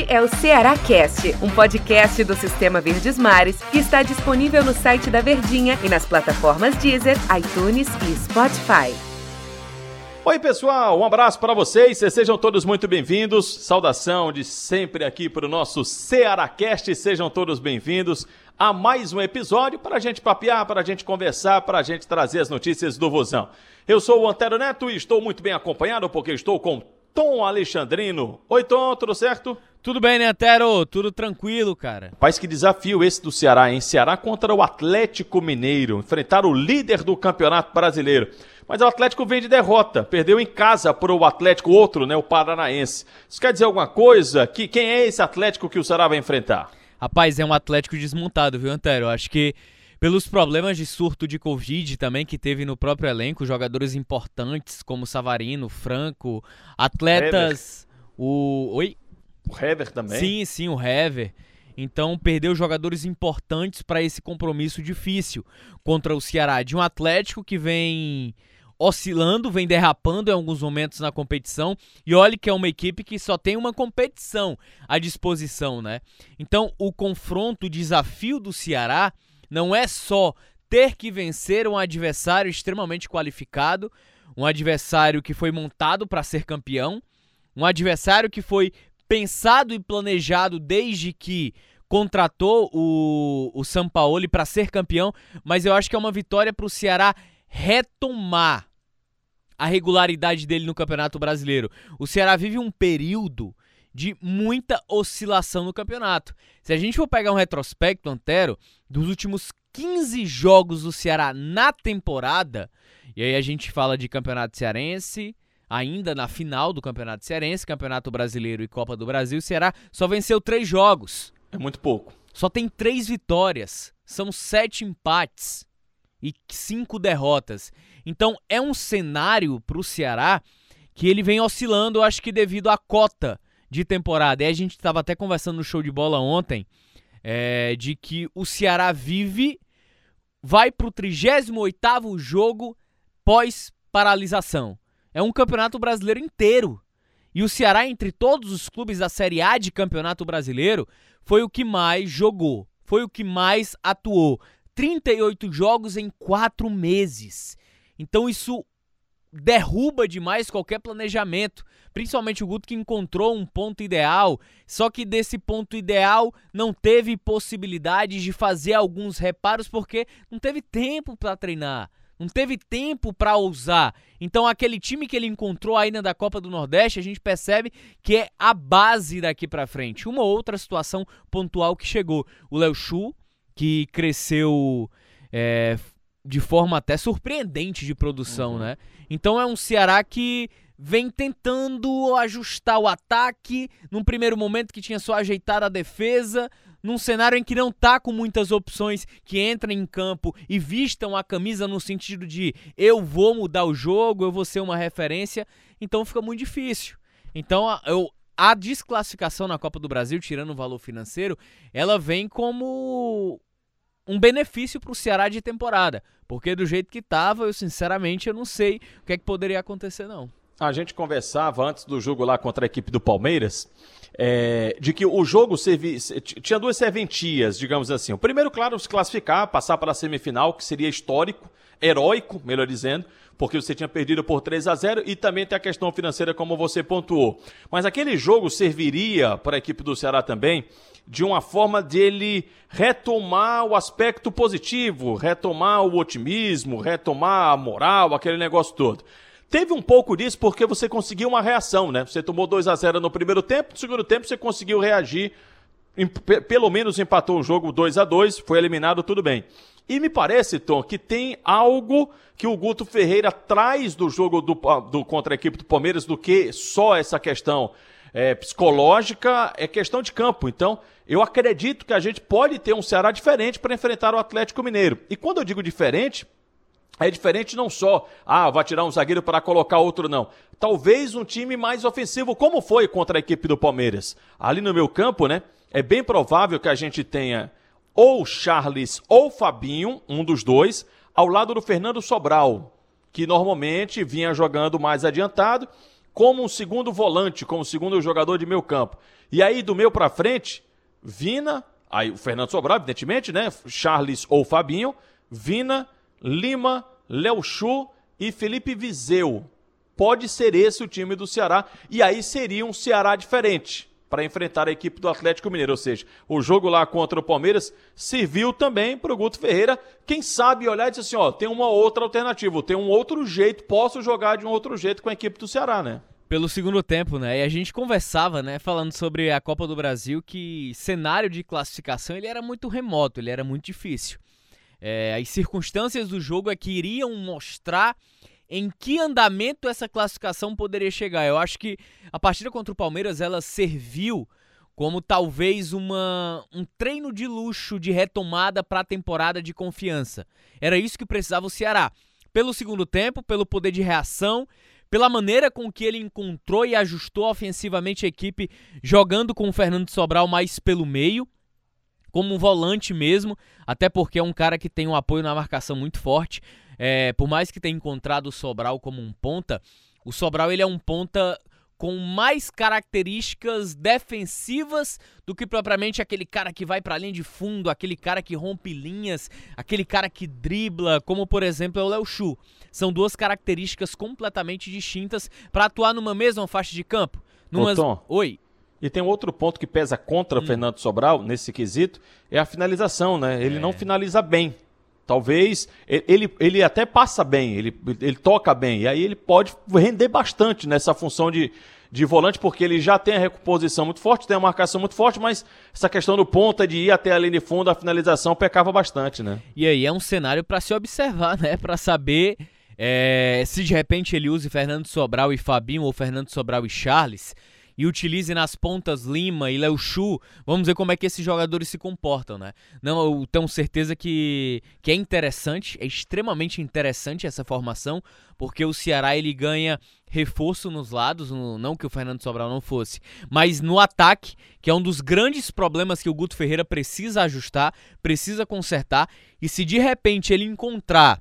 Este é o Ceará Cast, um podcast do Sistema Verdes Mares que está disponível no site da Verdinha e nas plataformas Deezer, iTunes e Spotify. Oi, pessoal, um abraço para vocês, sejam todos muito bem-vindos. Saudação de sempre aqui para o nosso Cearacast, sejam todos bem-vindos a mais um episódio para a gente papear, para a gente conversar, para a gente trazer as notícias do Vozão. Eu sou o Antero Neto e estou muito bem acompanhado porque estou com Tom Alexandrino. Oi, Tom, tudo certo? Tudo bem, né, Antero? Tudo tranquilo, cara. Paz, que desafio esse do Ceará, hein? Ceará contra o Atlético Mineiro, enfrentar o líder do Campeonato Brasileiro. Mas o Atlético vem de derrota, perdeu em casa para o Atlético, outro, né, o Paranaense. Isso quer dizer alguma coisa? Que, quem é esse Atlético que o Ceará vai enfrentar? Rapaz, é um Atlético desmontado, viu, Antero? Acho que pelos problemas de surto de Covid também que teve no próprio elenco, jogadores importantes como Savarino, Franco, atletas. Hever. O. Oi? O Hever também. Sim, sim, o Hever. Então perdeu jogadores importantes para esse compromisso difícil contra o Ceará. De um Atlético que vem oscilando, vem derrapando em alguns momentos na competição. E olhe que é uma equipe que só tem uma competição à disposição, né? Então o confronto, o desafio do Ceará não é só ter que vencer um adversário extremamente qualificado, um adversário que foi montado para ser campeão, um adversário que foi pensado e planejado desde que contratou o, o Sampaoli para ser campeão, mas eu acho que é uma vitória para o Ceará retomar a regularidade dele no Campeonato Brasileiro. O Ceará vive um período de muita oscilação no campeonato. Se a gente for pegar um retrospecto, Antero, dos últimos 15 jogos do Ceará na temporada, e aí a gente fala de Campeonato Cearense, ainda na final do Campeonato Cearense, Campeonato Brasileiro e Copa do Brasil, o Ceará só venceu três jogos. É muito pouco. Só tem três vitórias, são sete empates e cinco derrotas. Então é um cenário para o Ceará que ele vem oscilando, eu acho que devido à cota de temporada. E a gente estava até conversando no show de bola ontem é, de que o Ceará vive, vai para o 38 jogo pós-paralisação. É um campeonato brasileiro inteiro. E o Ceará, entre todos os clubes da Série A de campeonato brasileiro, foi o que mais jogou, foi o que mais atuou. 38 jogos em 4 meses. Então isso derruba demais qualquer planejamento. Principalmente o Guto que encontrou um ponto ideal, só que desse ponto ideal não teve possibilidade de fazer alguns reparos porque não teve tempo para treinar, não teve tempo para usar. Então aquele time que ele encontrou ainda da Copa do Nordeste, a gente percebe que é a base daqui para frente. Uma outra situação pontual que chegou, o Léo Chu, que cresceu é, de forma até surpreendente de produção, uhum. né? Então é um Ceará que vem tentando ajustar o ataque num primeiro momento que tinha só ajeitado a defesa, num cenário em que não tá com muitas opções que entrem em campo e vistam a camisa no sentido de eu vou mudar o jogo, eu vou ser uma referência, então fica muito difícil. Então eu, a desclassificação na Copa do Brasil, tirando o valor financeiro, ela vem como um benefício para o Ceará de temporada, porque do jeito que estava, eu sinceramente eu não sei o que é que poderia acontecer não a gente conversava antes do jogo lá contra a equipe do Palmeiras, é, de que o jogo servi, tinha duas serventias, digamos assim. O primeiro, claro, se classificar, passar para a semifinal, que seria histórico, heróico, melhor dizendo, porque você tinha perdido por 3 a 0 e também tem a questão financeira, como você pontuou. Mas aquele jogo serviria para a equipe do Ceará também de uma forma de ele retomar o aspecto positivo, retomar o otimismo, retomar a moral, aquele negócio todo. Teve um pouco disso porque você conseguiu uma reação, né? Você tomou 2 a 0 no primeiro tempo, no segundo tempo você conseguiu reagir, pelo menos empatou o jogo 2 a 2 foi eliminado, tudo bem. E me parece, Tom, que tem algo que o Guto Ferreira traz do jogo do, do contra a equipe do Palmeiras do que só essa questão é, psicológica, é questão de campo. Então, eu acredito que a gente pode ter um Ceará diferente para enfrentar o Atlético Mineiro. E quando eu digo diferente, é diferente não só, ah, vai tirar um zagueiro para colocar outro, não. Talvez um time mais ofensivo, como foi contra a equipe do Palmeiras. Ali no meu campo, né? É bem provável que a gente tenha ou Charles ou Fabinho, um dos dois, ao lado do Fernando Sobral, que normalmente vinha jogando mais adiantado como um segundo volante, como segundo jogador de meio campo. E aí, do meio para frente, Vina, aí o Fernando Sobral, evidentemente, né? Charles ou Fabinho, Vina, Lima, Léo Chu e Felipe Viseu. Pode ser esse o time do Ceará. E aí seria um Ceará diferente para enfrentar a equipe do Atlético Mineiro. Ou seja, o jogo lá contra o Palmeiras serviu também para o Guto Ferreira, quem sabe olhar e dizer assim: ó, tem uma outra alternativa, tem um outro jeito, posso jogar de um outro jeito com a equipe do Ceará, né? Pelo segundo tempo, né? E a gente conversava, né, falando sobre a Copa do Brasil, que cenário de classificação ele era muito remoto, ele era muito difícil. É, as circunstâncias do jogo é que iriam mostrar em que andamento essa classificação poderia chegar. Eu acho que a partida contra o Palmeiras ela serviu como talvez uma, um treino de luxo de retomada para a temporada de confiança. Era isso que precisava o Ceará. Pelo segundo tempo, pelo poder de reação, pela maneira com que ele encontrou e ajustou ofensivamente a equipe, jogando com o Fernando Sobral mais pelo meio, como um volante mesmo, até porque é um cara que tem um apoio na marcação muito forte. É, por mais que tenha encontrado o Sobral como um ponta, o Sobral ele é um ponta com mais características defensivas do que propriamente aquele cara que vai para a linha de fundo, aquele cara que rompe linhas, aquele cara que dribla, como por exemplo é o Léo Chu. São duas características completamente distintas para atuar numa mesma faixa de campo. Numas... Ô, Tom, Oi. E tem outro ponto que pesa contra hum. Fernando Sobral nesse quesito, é a finalização, né? Ele é. não finaliza bem. Talvez ele, ele até passa bem, ele, ele toca bem, e aí ele pode render bastante nessa função de, de volante, porque ele já tem a recomposição muito forte, tem a marcação muito forte, mas essa questão do ponta de ir até a linha de fundo, a finalização pecava bastante, né? E aí é um cenário para se observar, né? Para saber é, se de repente ele use Fernando Sobral e Fabinho ou Fernando Sobral e Charles e utilize nas pontas Lima e Léo Chu, vamos ver como é que esses jogadores se comportam, né? Não, eu tenho certeza que, que é interessante, é extremamente interessante essa formação, porque o Ceará ele ganha reforço nos lados, no, não que o Fernando Sobral não fosse, mas no ataque, que é um dos grandes problemas que o Guto Ferreira precisa ajustar, precisa consertar, e se de repente ele encontrar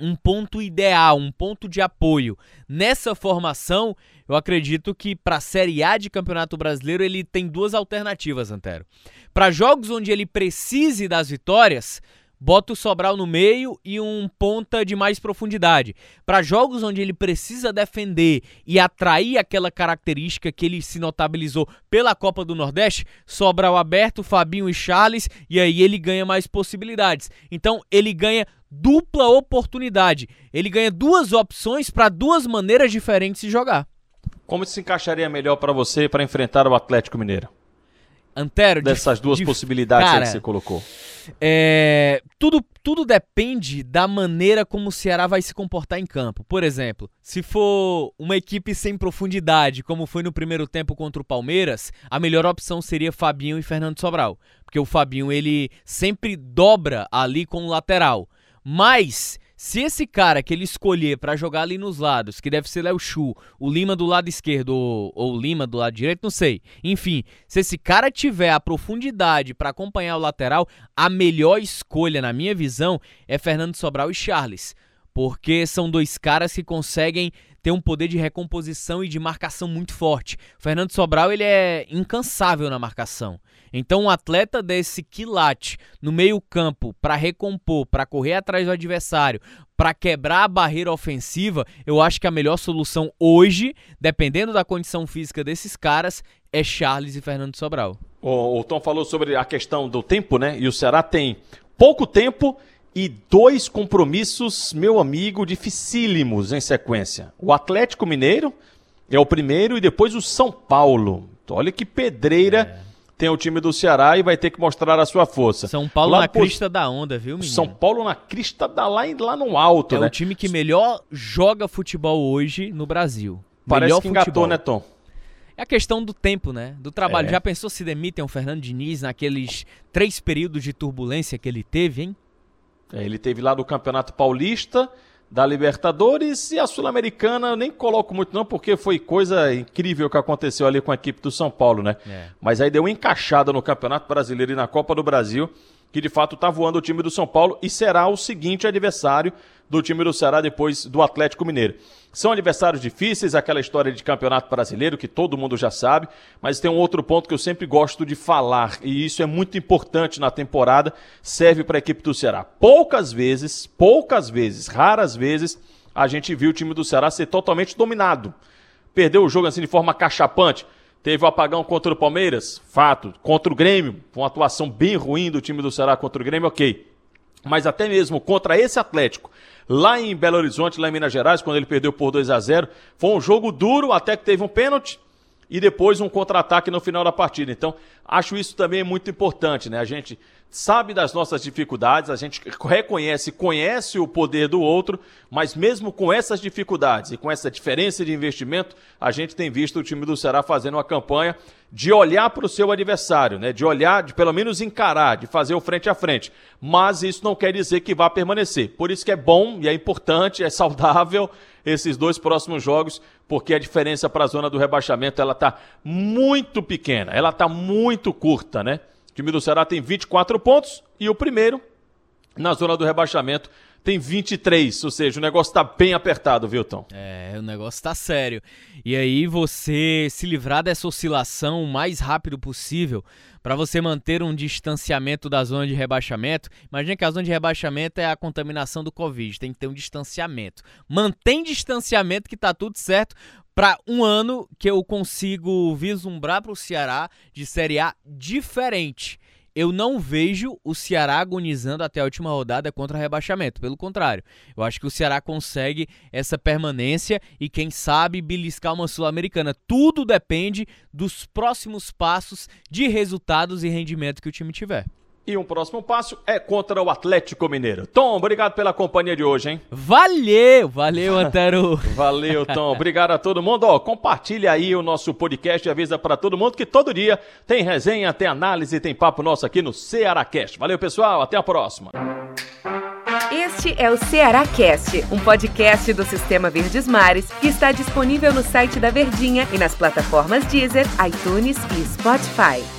um ponto ideal, um ponto de apoio nessa formação, eu acredito que para a Série A de Campeonato Brasileiro ele tem duas alternativas, Antero. Para jogos onde ele precise das vitórias, bota o Sobral no meio e um ponta de mais profundidade. Para jogos onde ele precisa defender e atrair aquela característica que ele se notabilizou pela Copa do Nordeste, Sobral aberto, Fabinho e Charles, e aí ele ganha mais possibilidades. Então ele ganha dupla oportunidade. Ele ganha duas opções para duas maneiras diferentes de jogar. Como se encaixaria melhor para você para enfrentar o Atlético Mineiro? Antero, dessas de, duas de, possibilidades cara, que você colocou. É, tudo, tudo depende da maneira como o Ceará vai se comportar em campo. Por exemplo, se for uma equipe sem profundidade, como foi no primeiro tempo contra o Palmeiras, a melhor opção seria Fabinho e Fernando Sobral, porque o Fabinho ele sempre dobra ali com o lateral. Mas se esse cara que ele escolher para jogar ali nos lados, que deve ser Léo Chu, o Lima do lado esquerdo ou, ou Lima do lado direito, não sei. Enfim, se esse cara tiver a profundidade para acompanhar o lateral, a melhor escolha, na minha visão, é Fernando Sobral e Charles. Porque são dois caras que conseguem ter um poder de recomposição e de marcação muito forte. O Fernando Sobral ele é incansável na marcação. Então, um atleta desse quilate no meio-campo para recompor, para correr atrás do adversário, para quebrar a barreira ofensiva, eu acho que a melhor solução hoje, dependendo da condição física desses caras, é Charles e Fernando Sobral. O, o Tom falou sobre a questão do tempo, né? E o Ceará tem pouco tempo e dois compromissos, meu amigo, dificílimos em sequência. O Atlético Mineiro é o primeiro e depois o São Paulo. Olha que pedreira. Tem o time do Ceará e vai ter que mostrar a sua força. São Paulo na crista da onda, viu, menino? São Paulo na crista da lá, lá no alto, é né? É o time que melhor joga futebol hoje no Brasil. Parece melhor que engatou, futebol. né, Tom? É a questão do tempo, né? Do trabalho. É. Já pensou se demitem o Fernando Diniz naqueles três períodos de turbulência que ele teve, hein? É, ele teve lá do Campeonato Paulista, da Libertadores e a Sul-Americana nem coloco muito não, porque foi coisa incrível que aconteceu ali com a equipe do São Paulo, né? É. Mas aí deu uma encaixada no Campeonato Brasileiro e na Copa do Brasil, que de fato está voando o time do São Paulo e será o seguinte adversário do time do Ceará depois do Atlético Mineiro. São adversários difíceis, aquela história de campeonato brasileiro que todo mundo já sabe, mas tem um outro ponto que eu sempre gosto de falar, e isso é muito importante na temporada, serve para a equipe do Ceará. Poucas vezes, poucas vezes, raras vezes, a gente viu o time do Ceará ser totalmente dominado. Perdeu o jogo assim de forma cachapante. Teve o apagão contra o Palmeiras, fato. Contra o Grêmio, uma atuação bem ruim do time do Ceará contra o Grêmio, ok. Mas até mesmo contra esse Atlético, lá em Belo Horizonte, lá em Minas Gerais, quando ele perdeu por 2 a 0 Foi um jogo duro, até que teve um pênalti e depois um contra-ataque no final da partida. Então, acho isso também muito importante, né? A gente sabe das nossas dificuldades, a gente reconhece, conhece o poder do outro, mas mesmo com essas dificuldades e com essa diferença de investimento, a gente tem visto o time do Ceará fazendo uma campanha de olhar para o seu adversário, né? De olhar, de pelo menos encarar, de fazer o frente a frente. Mas isso não quer dizer que vá permanecer. Por isso que é bom e é importante, é saudável esses dois próximos jogos, porque a diferença para a zona do rebaixamento ela está muito pequena, ela está muito curta, né? Time do Ceará tem 24 pontos e o primeiro, na zona do rebaixamento, tem 23, ou seja, o negócio tá bem apertado, viu, Tom? É, o negócio tá sério. E aí você se livrar dessa oscilação o mais rápido possível para você manter um distanciamento da zona de rebaixamento. Imagina que a zona de rebaixamento é a contaminação do Covid, tem que ter um distanciamento. Mantém distanciamento que tá tudo certo para um ano que eu consigo vislumbrar para o Ceará de Série A diferente. Eu não vejo o Ceará agonizando até a última rodada contra rebaixamento. Pelo contrário, eu acho que o Ceará consegue essa permanência e, quem sabe, beliscar uma Sul-Americana. Tudo depende dos próximos passos de resultados e rendimento que o time tiver. E um próximo passo é contra o Atlético Mineiro. Tom, obrigado pela companhia de hoje, hein? Valeu, valeu, Antero. valeu, Tom. Obrigado a todo mundo. Ó, compartilha aí o nosso podcast e avisa para todo mundo que todo dia tem resenha, tem análise, tem papo nosso aqui no Cearacast. Valeu, pessoal. Até a próxima. Este é o Ceará Cast, um podcast do Sistema Verdes Mares que está disponível no site da Verdinha e nas plataformas Deezer, iTunes e Spotify.